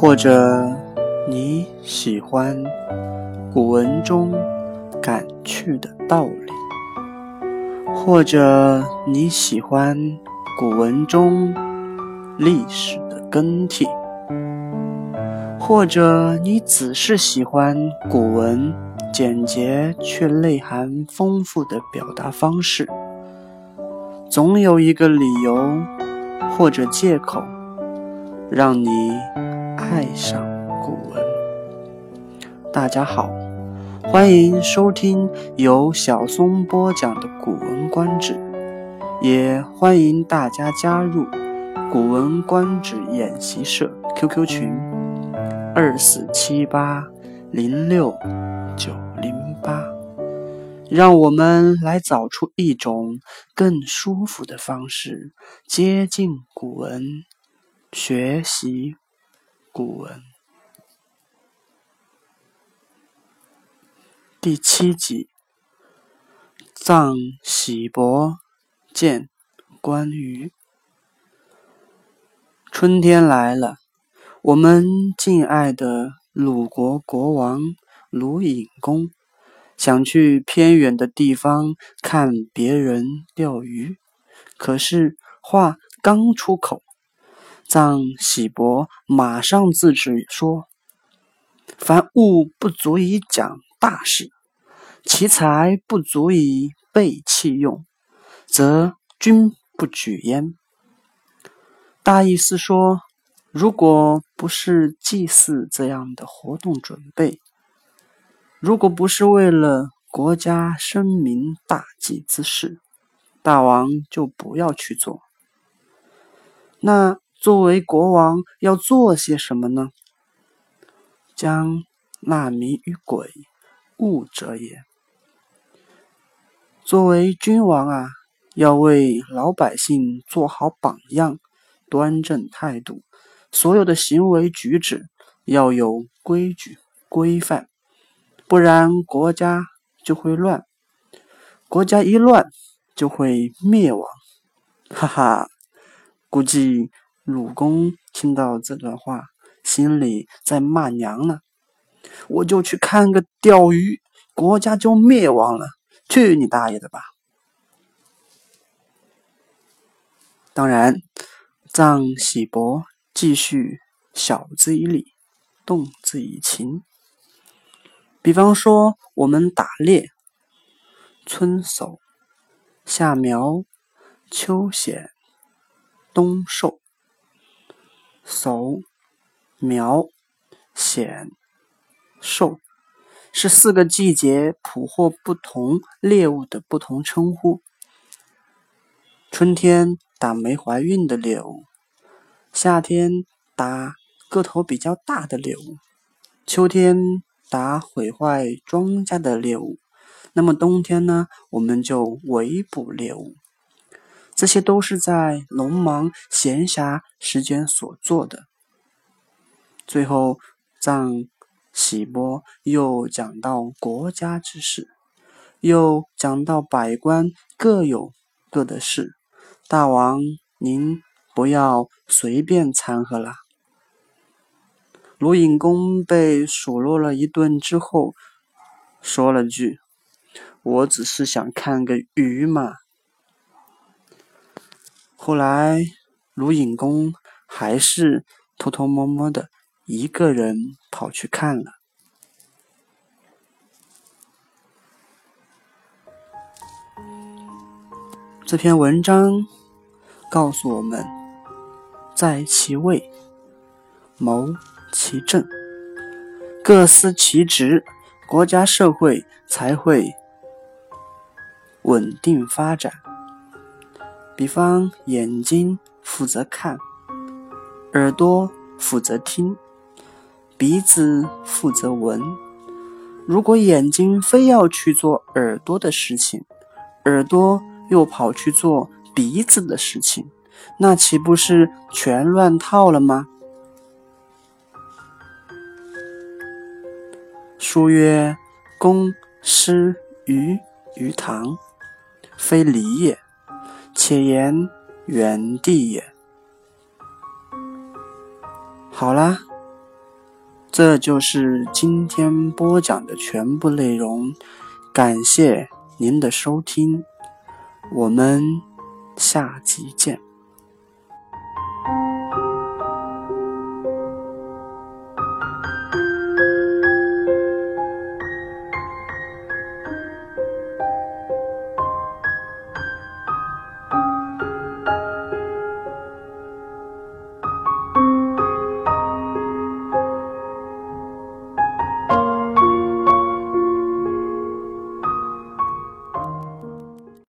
或者你喜欢古文中感趣的道理，或者你喜欢古文中历史的更替，或者你只是喜欢古文简洁却内涵丰富的表达方式，总有一个理由或者借口让你。爱上古文。大家好，欢迎收听由小松播讲的《古文观止》，也欢迎大家加入《古文观止》演习社 QQ 群：二四七八零六九零八。让我们来找出一种更舒服的方式，接近古文，学习。古文第七集：葬喜伯见关羽。春天来了，我们敬爱的鲁国国王鲁隐公想去偏远的地方看别人钓鱼，可是话刚出口。臧喜伯马上制止说：“凡物不足以讲大事，其才不足以备器用，则君不举焉。”大意是说，如果不是祭祀这样的活动准备，如果不是为了国家声名大计之事，大王就不要去做。那。作为国王要做些什么呢？将纳民于鬼，物者也。作为君王啊，要为老百姓做好榜样，端正态度，所有的行为举止要有规矩规范，不然国家就会乱，国家一乱就会灭亡。哈哈，估计。鲁公听到这段话，心里在骂娘呢。我就去看个钓鱼，国家就灭亡了，去你大爷的吧！当然，臧喜伯继续晓之以理，动之以情。比方说，我们打猎，春守、夏苗、秋显、冬狩。叟、苗、显、狩是四个季节捕获不同猎物的不同称呼。春天打没怀孕的猎物，夏天打个头比较大的猎物，秋天打毁坏庄稼的猎物。那么冬天呢？我们就围捕猎物。这些都是在农忙闲暇时间所做的。最后，臧喜波又讲到国家之事，又讲到百官各有各的事。大王，您不要随便掺和了。鲁隐公被数落了一顿之后，说了句：“我只是想看个鱼嘛。”后来，鲁隐公还是偷偷摸摸的一个人跑去看了。这篇文章告诉我们：在其位，谋其政，各司其职，国家社会才会稳定发展。比方，眼睛负责看，耳朵负责听，鼻子负责闻。如果眼睛非要去做耳朵的事情，耳朵又跑去做鼻子的事情，那岂不是全乱套了吗？书曰：“公、师、于、于堂，非礼也，且言远地也。好啦，这就是今天播讲的全部内容。感谢您的收听，我们下集见。